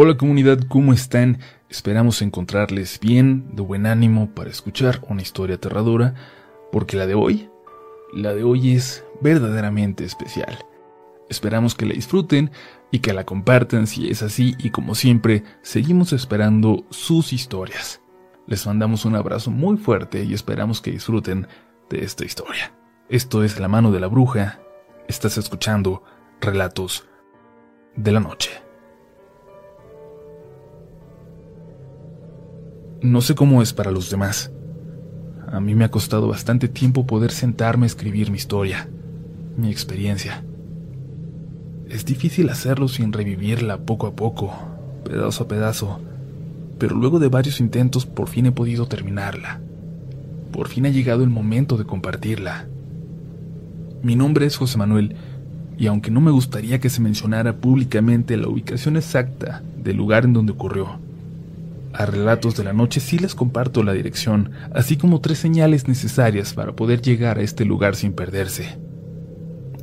Hola comunidad, ¿cómo están? Esperamos encontrarles bien, de buen ánimo para escuchar una historia aterradora, porque la de hoy, la de hoy es verdaderamente especial. Esperamos que la disfruten y que la compartan si es así y como siempre, seguimos esperando sus historias. Les mandamos un abrazo muy fuerte y esperamos que disfruten de esta historia. Esto es La mano de la bruja. Estás escuchando Relatos de la Noche. No sé cómo es para los demás. A mí me ha costado bastante tiempo poder sentarme a escribir mi historia, mi experiencia. Es difícil hacerlo sin revivirla poco a poco, pedazo a pedazo, pero luego de varios intentos por fin he podido terminarla. Por fin ha llegado el momento de compartirla. Mi nombre es José Manuel, y aunque no me gustaría que se mencionara públicamente la ubicación exacta del lugar en donde ocurrió, a Relatos de la Noche sí les comparto la dirección, así como tres señales necesarias para poder llegar a este lugar sin perderse.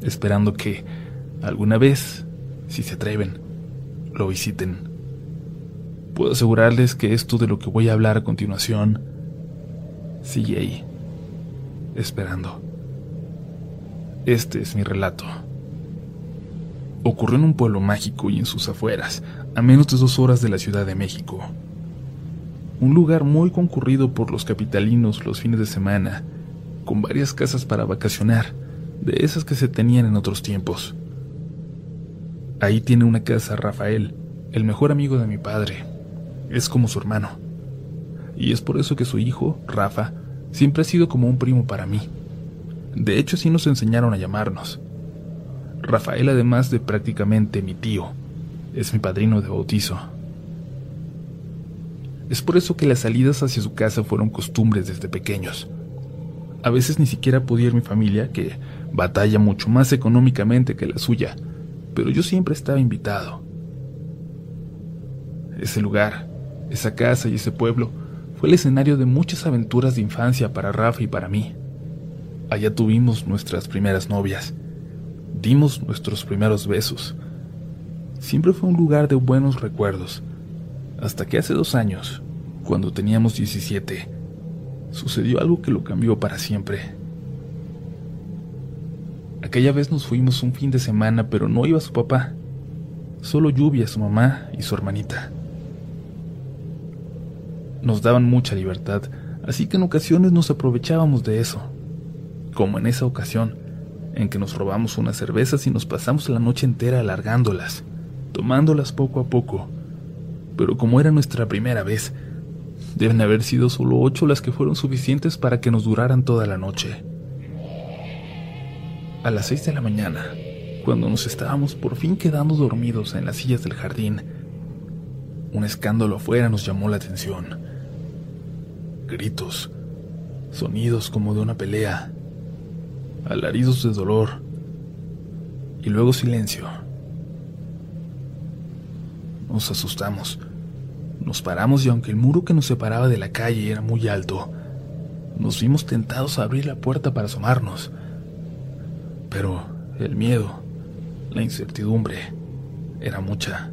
Esperando que, alguna vez, si se atreven, lo visiten. Puedo asegurarles que esto de lo que voy a hablar a continuación sigue ahí, esperando. Este es mi relato. Ocurrió en un pueblo mágico y en sus afueras, a menos de dos horas de la Ciudad de México un lugar muy concurrido por los capitalinos los fines de semana, con varias casas para vacacionar, de esas que se tenían en otros tiempos. Ahí tiene una casa Rafael, el mejor amigo de mi padre. Es como su hermano. Y es por eso que su hijo, Rafa, siempre ha sido como un primo para mí. De hecho, así nos enseñaron a llamarnos. Rafael, además de prácticamente mi tío, es mi padrino de bautizo. Es por eso que las salidas hacia su casa fueron costumbres desde pequeños. A veces ni siquiera podía ir mi familia, que batalla mucho más económicamente que la suya, pero yo siempre estaba invitado. Ese lugar, esa casa y ese pueblo fue el escenario de muchas aventuras de infancia para Rafa y para mí. Allá tuvimos nuestras primeras novias, dimos nuestros primeros besos. Siempre fue un lugar de buenos recuerdos, hasta que hace dos años, cuando teníamos 17, sucedió algo que lo cambió para siempre. Aquella vez nos fuimos un fin de semana, pero no iba su papá, solo Lluvia, su mamá y su hermanita. Nos daban mucha libertad, así que en ocasiones nos aprovechábamos de eso, como en esa ocasión, en que nos robamos unas cervezas y nos pasamos la noche entera alargándolas, tomándolas poco a poco, pero como era nuestra primera vez, deben haber sido solo ocho las que fueron suficientes para que nos duraran toda la noche. A las seis de la mañana, cuando nos estábamos por fin quedando dormidos en las sillas del jardín, un escándalo afuera nos llamó la atención. Gritos, sonidos como de una pelea, alaridos de dolor y luego silencio. Nos asustamos. Nos paramos y aunque el muro que nos separaba de la calle era muy alto, nos vimos tentados a abrir la puerta para asomarnos. Pero el miedo, la incertidumbre, era mucha.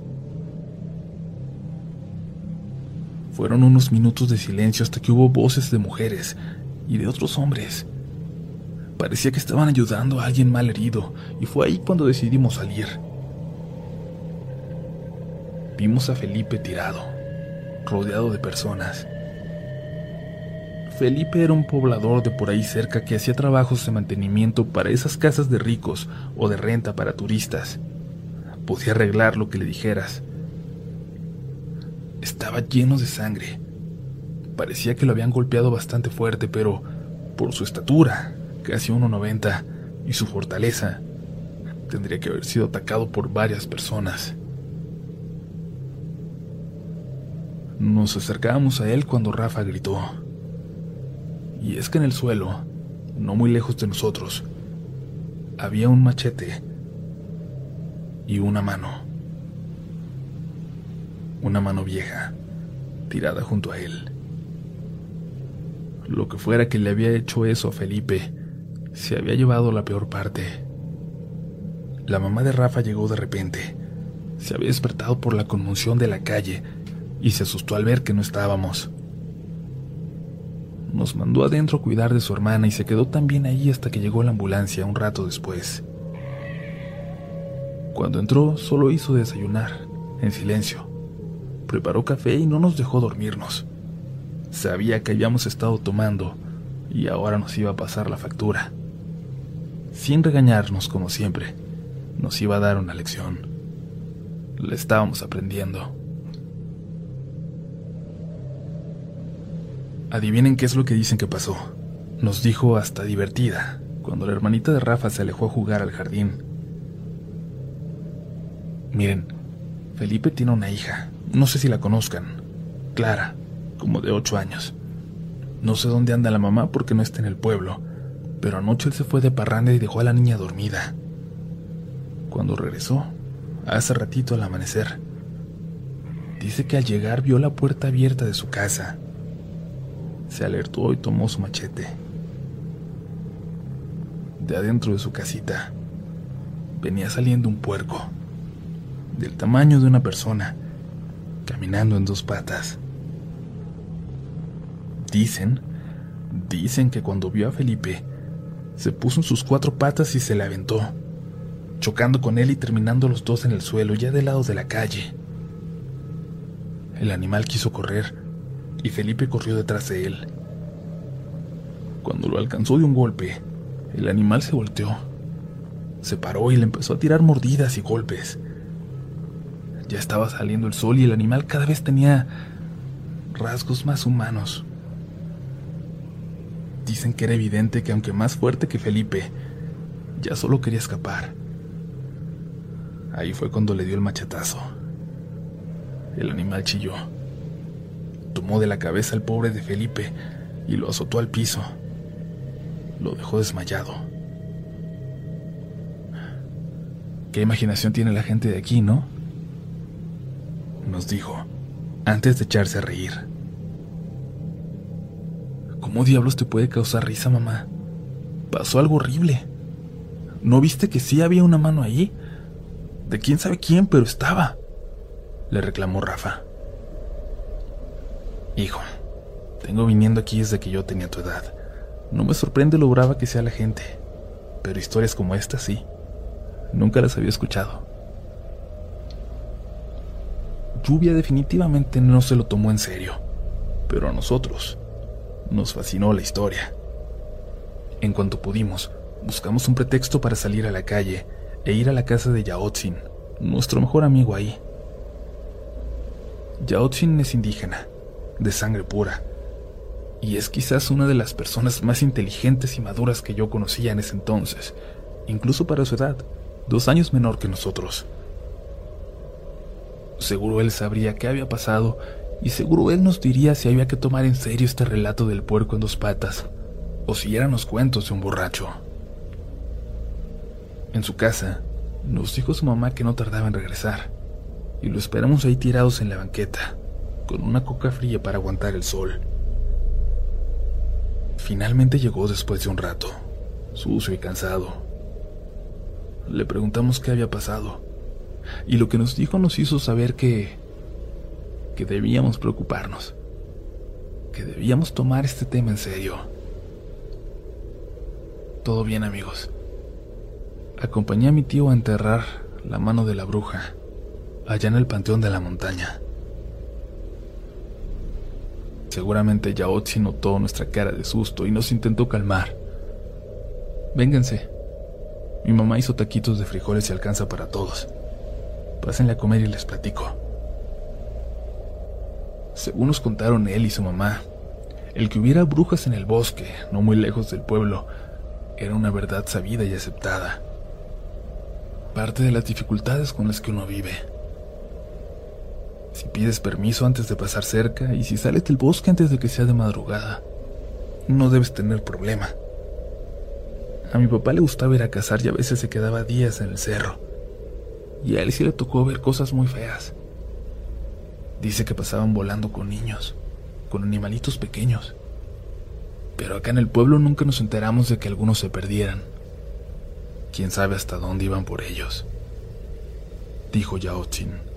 Fueron unos minutos de silencio hasta que hubo voces de mujeres y de otros hombres. Parecía que estaban ayudando a alguien mal herido y fue ahí cuando decidimos salir vimos a Felipe tirado, rodeado de personas. Felipe era un poblador de por ahí cerca que hacía trabajos de mantenimiento para esas casas de ricos o de renta para turistas. Podía arreglar lo que le dijeras. Estaba lleno de sangre. Parecía que lo habían golpeado bastante fuerte, pero por su estatura, casi 1,90, y su fortaleza, tendría que haber sido atacado por varias personas. Nos acercábamos a él cuando Rafa gritó. Y es que en el suelo, no muy lejos de nosotros, había un machete y una mano. Una mano vieja, tirada junto a él. Lo que fuera que le había hecho eso a Felipe, se había llevado la peor parte. La mamá de Rafa llegó de repente. se había despertado por la conmoción de la calle y se asustó al ver que no estábamos. Nos mandó adentro a cuidar de su hermana y se quedó también ahí hasta que llegó la ambulancia un rato después. Cuando entró solo hizo desayunar, en silencio. Preparó café y no nos dejó dormirnos. Sabía que habíamos estado tomando y ahora nos iba a pasar la factura. Sin regañarnos como siempre, nos iba a dar una lección. Le estábamos aprendiendo. Adivinen qué es lo que dicen que pasó. Nos dijo hasta divertida, cuando la hermanita de Rafa se alejó a jugar al jardín. Miren, Felipe tiene una hija, no sé si la conozcan, Clara, como de ocho años. No sé dónde anda la mamá porque no está en el pueblo, pero anoche él se fue de parranda y dejó a la niña dormida. Cuando regresó, hace ratito al amanecer, dice que al llegar vio la puerta abierta de su casa se alertó y tomó su machete. De adentro de su casita venía saliendo un puerco, del tamaño de una persona, caminando en dos patas. Dicen, dicen que cuando vio a Felipe, se puso en sus cuatro patas y se le aventó, chocando con él y terminando los dos en el suelo, ya del lado de la calle. El animal quiso correr, y Felipe corrió detrás de él. Cuando lo alcanzó de un golpe, el animal se volteó, se paró y le empezó a tirar mordidas y golpes. Ya estaba saliendo el sol y el animal cada vez tenía rasgos más humanos. Dicen que era evidente que aunque más fuerte que Felipe, ya solo quería escapar. Ahí fue cuando le dio el machetazo. El animal chilló tomó de la cabeza al pobre de Felipe y lo azotó al piso. Lo dejó desmayado. Qué imaginación tiene la gente de aquí, ¿no? Nos dijo, antes de echarse a reír. ¿Cómo diablos te puede causar risa, mamá? Pasó algo horrible. ¿No viste que sí había una mano ahí? De quién sabe quién, pero estaba. Le reclamó Rafa. Hijo, tengo viniendo aquí desde que yo tenía tu edad. No me sorprende lo brava que sea la gente, pero historias como esta sí. Nunca las había escuchado. Lluvia definitivamente no se lo tomó en serio, pero a nosotros nos fascinó la historia. En cuanto pudimos, buscamos un pretexto para salir a la calle e ir a la casa de Yaotzin, nuestro mejor amigo ahí. Yaotzin es indígena de sangre pura, y es quizás una de las personas más inteligentes y maduras que yo conocía en ese entonces, incluso para su edad, dos años menor que nosotros. Seguro él sabría qué había pasado y seguro él nos diría si había que tomar en serio este relato del puerco en dos patas o si eran los cuentos de un borracho. En su casa, nos dijo su mamá que no tardaba en regresar y lo esperamos ahí tirados en la banqueta con una coca fría para aguantar el sol. Finalmente llegó después de un rato, sucio y cansado. Le preguntamos qué había pasado, y lo que nos dijo nos hizo saber que... que debíamos preocuparnos, que debíamos tomar este tema en serio. Todo bien amigos. Acompañé a mi tío a enterrar la mano de la bruja allá en el panteón de la montaña. Seguramente Yaotzi notó nuestra cara de susto y nos intentó calmar. Vénganse. Mi mamá hizo taquitos de frijoles y alcanza para todos. Pásenle a comer y les platico. Según nos contaron él y su mamá, el que hubiera brujas en el bosque, no muy lejos del pueblo, era una verdad sabida y aceptada. Parte de las dificultades con las que uno vive si pides permiso antes de pasar cerca y si sales del bosque antes de que sea de madrugada, no debes tener problema. A mi papá le gustaba ir a cazar y a veces se quedaba días en el cerro. Y a él sí le tocó ver cosas muy feas. Dice que pasaban volando con niños, con animalitos pequeños. Pero acá en el pueblo nunca nos enteramos de que algunos se perdieran. Quién sabe hasta dónde iban por ellos. dijo Yaotzin.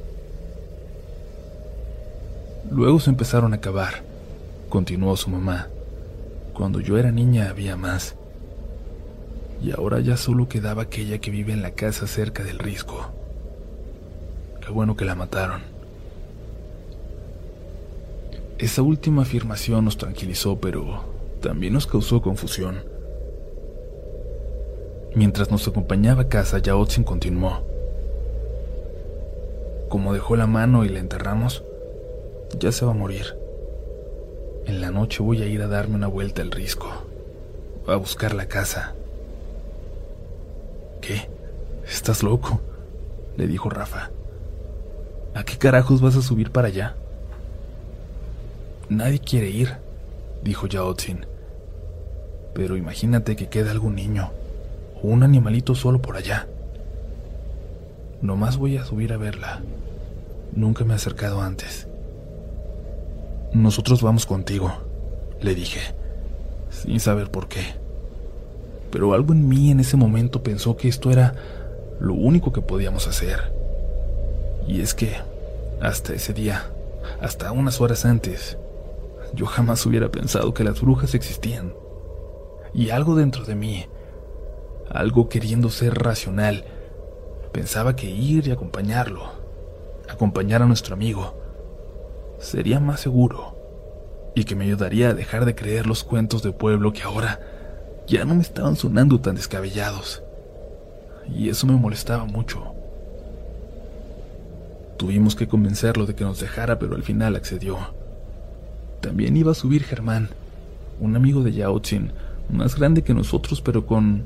Luego se empezaron a cavar, continuó su mamá. Cuando yo era niña había más. Y ahora ya solo quedaba aquella que vive en la casa cerca del risco. Qué bueno que la mataron. Esa última afirmación nos tranquilizó, pero también nos causó confusión. Mientras nos acompañaba a casa, Yaotzin continuó. Como dejó la mano y la enterramos, ya se va a morir. En la noche voy a ir a darme una vuelta al risco, a buscar la casa. ¿Qué? ¿Estás loco? le dijo Rafa. ¿A qué carajos vas a subir para allá? Nadie quiere ir, dijo Yaotzin. Pero imagínate que queda algún niño o un animalito solo por allá. Nomás voy a subir a verla. Nunca me he acercado antes. Nosotros vamos contigo, le dije, sin saber por qué. Pero algo en mí en ese momento pensó que esto era lo único que podíamos hacer. Y es que, hasta ese día, hasta unas horas antes, yo jamás hubiera pensado que las brujas existían. Y algo dentro de mí, algo queriendo ser racional, pensaba que ir y acompañarlo, acompañar a nuestro amigo, sería más seguro y que me ayudaría a dejar de creer los cuentos de pueblo que ahora ya no me estaban sonando tan descabellados. Y eso me molestaba mucho. Tuvimos que convencerlo de que nos dejara, pero al final accedió. También iba a subir Germán, un amigo de Yaotzin, más grande que nosotros, pero con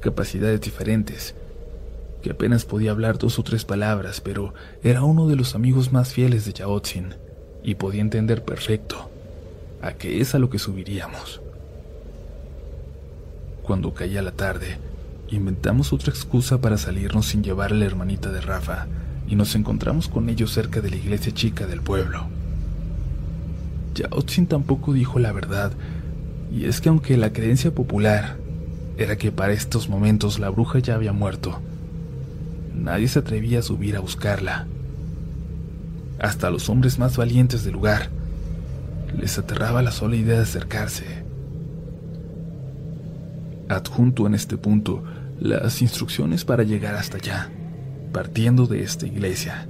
capacidades diferentes, que apenas podía hablar dos o tres palabras, pero era uno de los amigos más fieles de Yaotzin y podía entender perfecto a qué es a lo que subiríamos. Cuando caía la tarde, inventamos otra excusa para salirnos sin llevar a la hermanita de Rafa y nos encontramos con ellos cerca de la iglesia chica del pueblo. Yaotzin tampoco dijo la verdad, y es que aunque la creencia popular era que para estos momentos la bruja ya había muerto, nadie se atrevía a subir a buscarla hasta los hombres más valientes del lugar. Les aterraba la sola idea de acercarse. Adjunto en este punto las instrucciones para llegar hasta allá, partiendo de esta iglesia.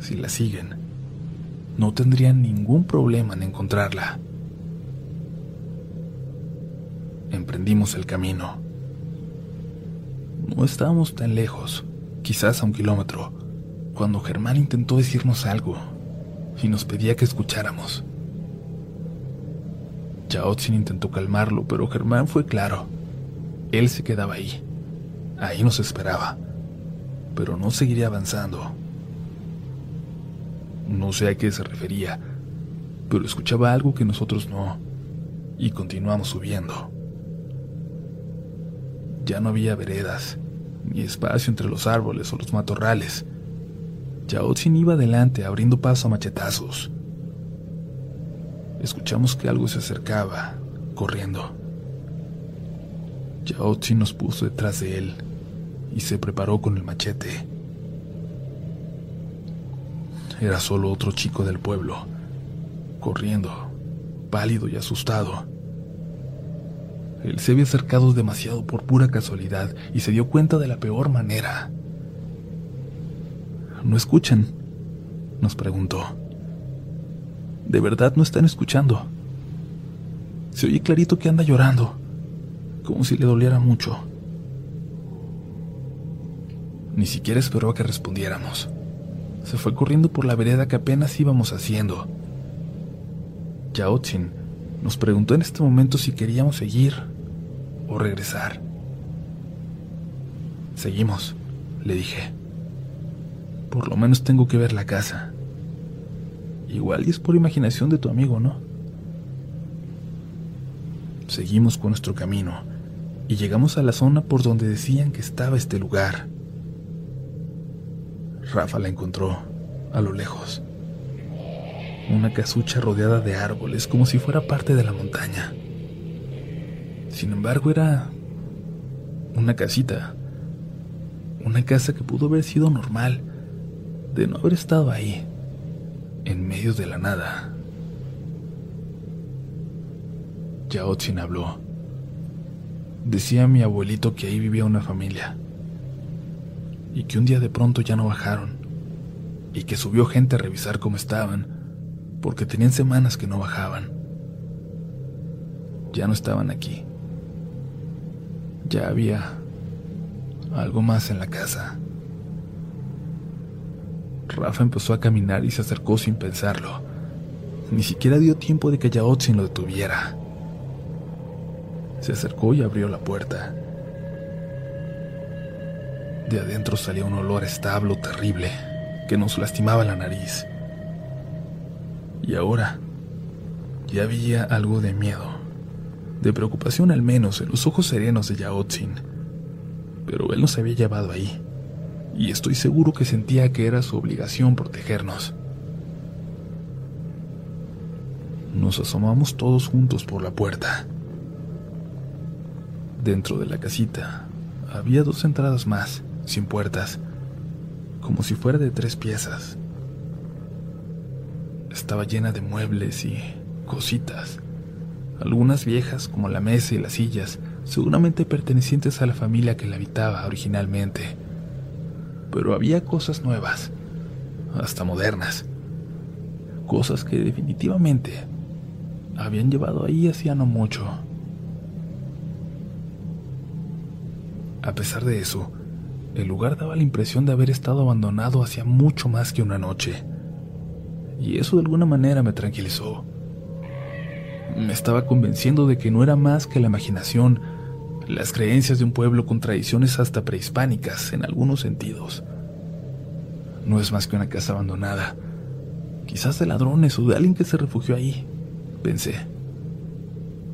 Si la siguen, no tendrían ningún problema en encontrarla. Emprendimos el camino. No estábamos tan lejos, quizás a un kilómetro cuando Germán intentó decirnos algo y nos pedía que escucháramos. Yaotzin intentó calmarlo, pero Germán fue claro. Él se quedaba ahí. Ahí nos esperaba. Pero no seguiría avanzando. No sé a qué se refería, pero escuchaba algo que nosotros no, y continuamos subiendo. Ya no había veredas, ni espacio entre los árboles o los matorrales. Yaotzin iba adelante abriendo paso a machetazos. Escuchamos que algo se acercaba, corriendo. Yaotzin nos puso detrás de él y se preparó con el machete. Era solo otro chico del pueblo, corriendo, pálido y asustado. Él se había acercado demasiado por pura casualidad y se dio cuenta de la peor manera. ¿No escuchan? Nos preguntó. ¿De verdad no están escuchando? Se oye clarito que anda llorando, como si le doliera mucho. Ni siquiera esperó a que respondiéramos. Se fue corriendo por la vereda que apenas íbamos haciendo. Yaotzin nos preguntó en este momento si queríamos seguir o regresar. Seguimos, le dije. Por lo menos tengo que ver la casa. Igual y es por imaginación de tu amigo, ¿no? Seguimos con nuestro camino y llegamos a la zona por donde decían que estaba este lugar. Rafa la encontró a lo lejos. Una casucha rodeada de árboles como si fuera parte de la montaña. Sin embargo, era una casita Una casa que pudo haber sido normal, de no haber estado ahí, en medio de la nada. Yaotzin habló. Decía mi abuelito que ahí vivía una familia y que un día de pronto ya no bajaron y que subió gente a revisar cómo estaban porque tenían semanas que no bajaban. Ya no estaban aquí. Ya había algo más en la casa. Rafa empezó a caminar y se acercó sin pensarlo. Ni siquiera dio tiempo de que Yaotzin lo detuviera. Se acercó y abrió la puerta. De adentro salía un olor establo terrible que nos lastimaba la nariz. Y ahora ya había algo de miedo, de preocupación al menos en los ojos serenos de Yaotzin. Pero él nos había llevado ahí, y estoy seguro que sentía que era su obligación protegernos. Nos asomamos todos juntos por la puerta. Dentro de la casita había dos entradas más, sin puertas, como si fuera de tres piezas. Estaba llena de muebles y cositas, algunas viejas como la mesa y las sillas, seguramente pertenecientes a la familia que la habitaba originalmente. Pero había cosas nuevas, hasta modernas, cosas que definitivamente habían llevado ahí hacía no mucho. A pesar de eso, el lugar daba la impresión de haber estado abandonado hacía mucho más que una noche. Y eso de alguna manera me tranquilizó. Me estaba convenciendo de que no era más que la imaginación, las creencias de un pueblo con tradiciones hasta prehispánicas en algunos sentidos. No es más que una casa abandonada, quizás de ladrones o de alguien que se refugió ahí, pensé.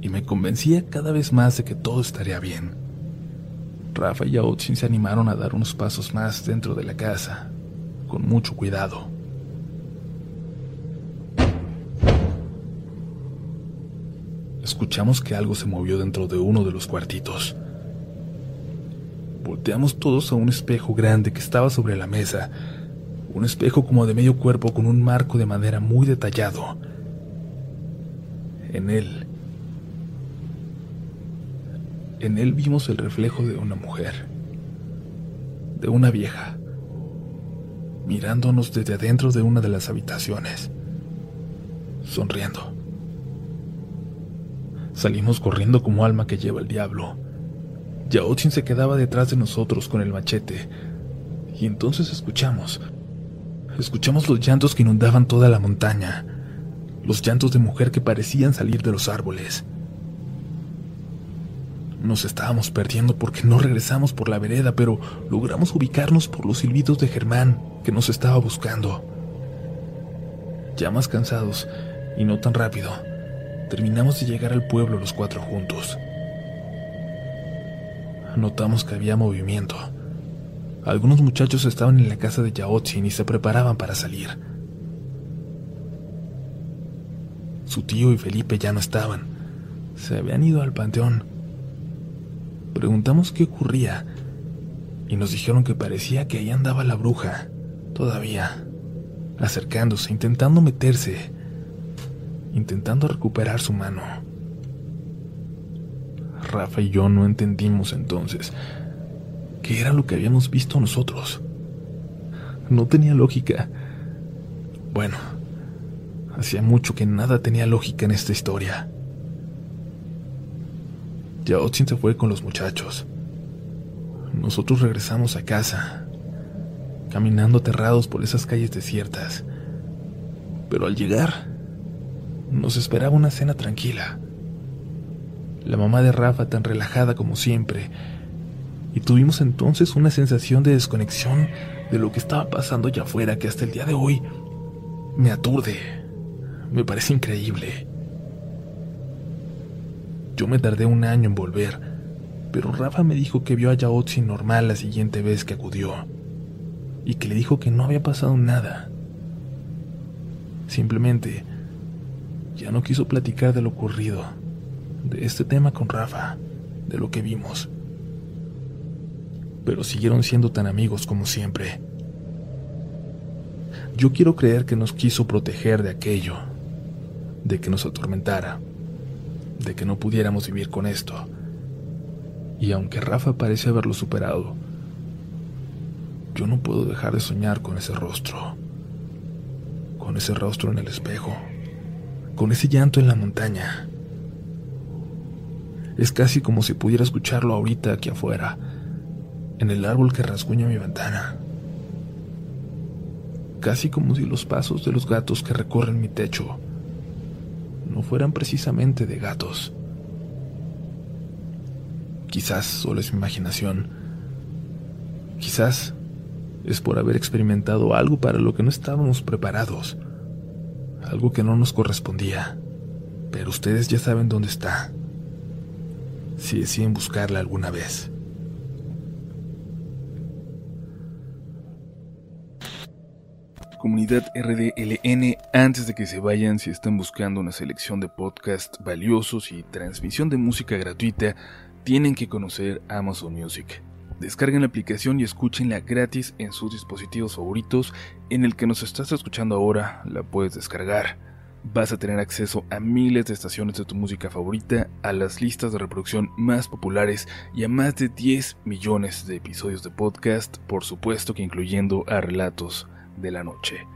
Y me convencía cada vez más de que todo estaría bien. Rafa y Yaotzin se animaron a dar unos pasos más dentro de la casa, con mucho cuidado. Escuchamos que algo se movió dentro de uno de los cuartitos. Volteamos todos a un espejo grande que estaba sobre la mesa, un espejo como de medio cuerpo con un marco de madera muy detallado. En él en él vimos el reflejo de una mujer, de una vieja, mirándonos desde adentro de una de las habitaciones, sonriendo. Salimos corriendo como alma que lleva el diablo. Yaotzin se quedaba detrás de nosotros con el machete, y entonces escuchamos, escuchamos los llantos que inundaban toda la montaña, los llantos de mujer que parecían salir de los árboles. Nos estábamos perdiendo porque no regresamos por la vereda, pero logramos ubicarnos por los silbidos de Germán, que nos estaba buscando. Ya más cansados, y no tan rápido, terminamos de llegar al pueblo los cuatro juntos. Notamos que había movimiento. Algunos muchachos estaban en la casa de Yaotzin y se preparaban para salir. Su tío y Felipe ya no estaban. Se habían ido al panteón Preguntamos qué ocurría y nos dijeron que parecía que ahí andaba la bruja, todavía, acercándose, intentando meterse, intentando recuperar su mano. Rafa y yo no entendimos entonces qué era lo que habíamos visto nosotros. No tenía lógica. Bueno, hacía mucho que nada tenía lógica en esta historia. Yaotzin se fue con los muchachos. Nosotros regresamos a casa, caminando aterrados por esas calles desiertas. Pero al llegar, nos esperaba una cena tranquila. La mamá de Rafa tan relajada como siempre, y tuvimos entonces una sensación de desconexión de lo que estaba pasando allá afuera que hasta el día de hoy me aturde, me parece increíble. Yo me tardé un año en volver, pero Rafa me dijo que vio a Yaotzi normal la siguiente vez que acudió, y que le dijo que no había pasado nada. Simplemente, ya no quiso platicar de lo ocurrido, de este tema con Rafa, de lo que vimos. pero siguieron siendo tan amigos como siempre. Yo quiero creer que nos quiso proteger de aquello, de que nos atormentara, de que no pudiéramos vivir con esto. Y aunque Rafa parece haberlo superado, yo no puedo dejar de soñar con ese rostro, con ese rostro en el espejo, con ese llanto en la montaña. Es casi como si pudiera escucharlo ahorita aquí afuera, en el árbol que rasguña mi ventana. Casi como si los pasos de los gatos que recorren mi techo no fueran precisamente de gatos. Quizás solo es mi imaginación. Quizás es por haber experimentado algo para lo que no estábamos preparados. Algo que no nos correspondía. Pero ustedes ya saben dónde está. Si deciden buscarla alguna vez. comunidad RDLN, antes de que se vayan, si están buscando una selección de podcasts valiosos y transmisión de música gratuita, tienen que conocer Amazon Music. Descarguen la aplicación y escúchenla gratis en sus dispositivos favoritos. En el que nos estás escuchando ahora, la puedes descargar. Vas a tener acceso a miles de estaciones de tu música favorita, a las listas de reproducción más populares y a más de 10 millones de episodios de podcast, por supuesto que incluyendo a relatos de la noche.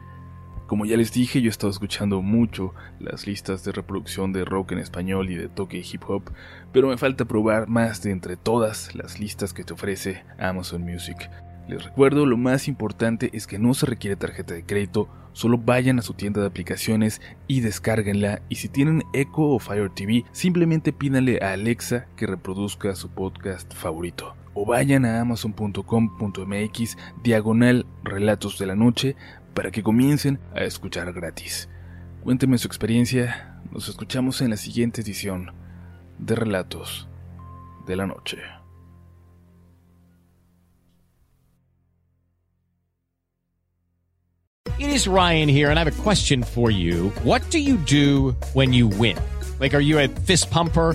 Como ya les dije, yo he estado escuchando mucho las listas de reproducción de rock en español y de toque hip hop, pero me falta probar más de entre todas las listas que te ofrece Amazon Music. Les recuerdo, lo más importante es que no se requiere tarjeta de crédito, solo vayan a su tienda de aplicaciones y descárguenla y si tienen Echo o Fire TV, simplemente pídanle a Alexa que reproduzca su podcast favorito o vayan a amazon.com.mx diagonal relatos de la noche para que comiencen a escuchar gratis. Cuéntenme su experiencia, nos escuchamos en la siguiente edición de Relatos de la Noche. It is Ryan here and I have a question for you. What do you do when you win? Like are you a fist pumper?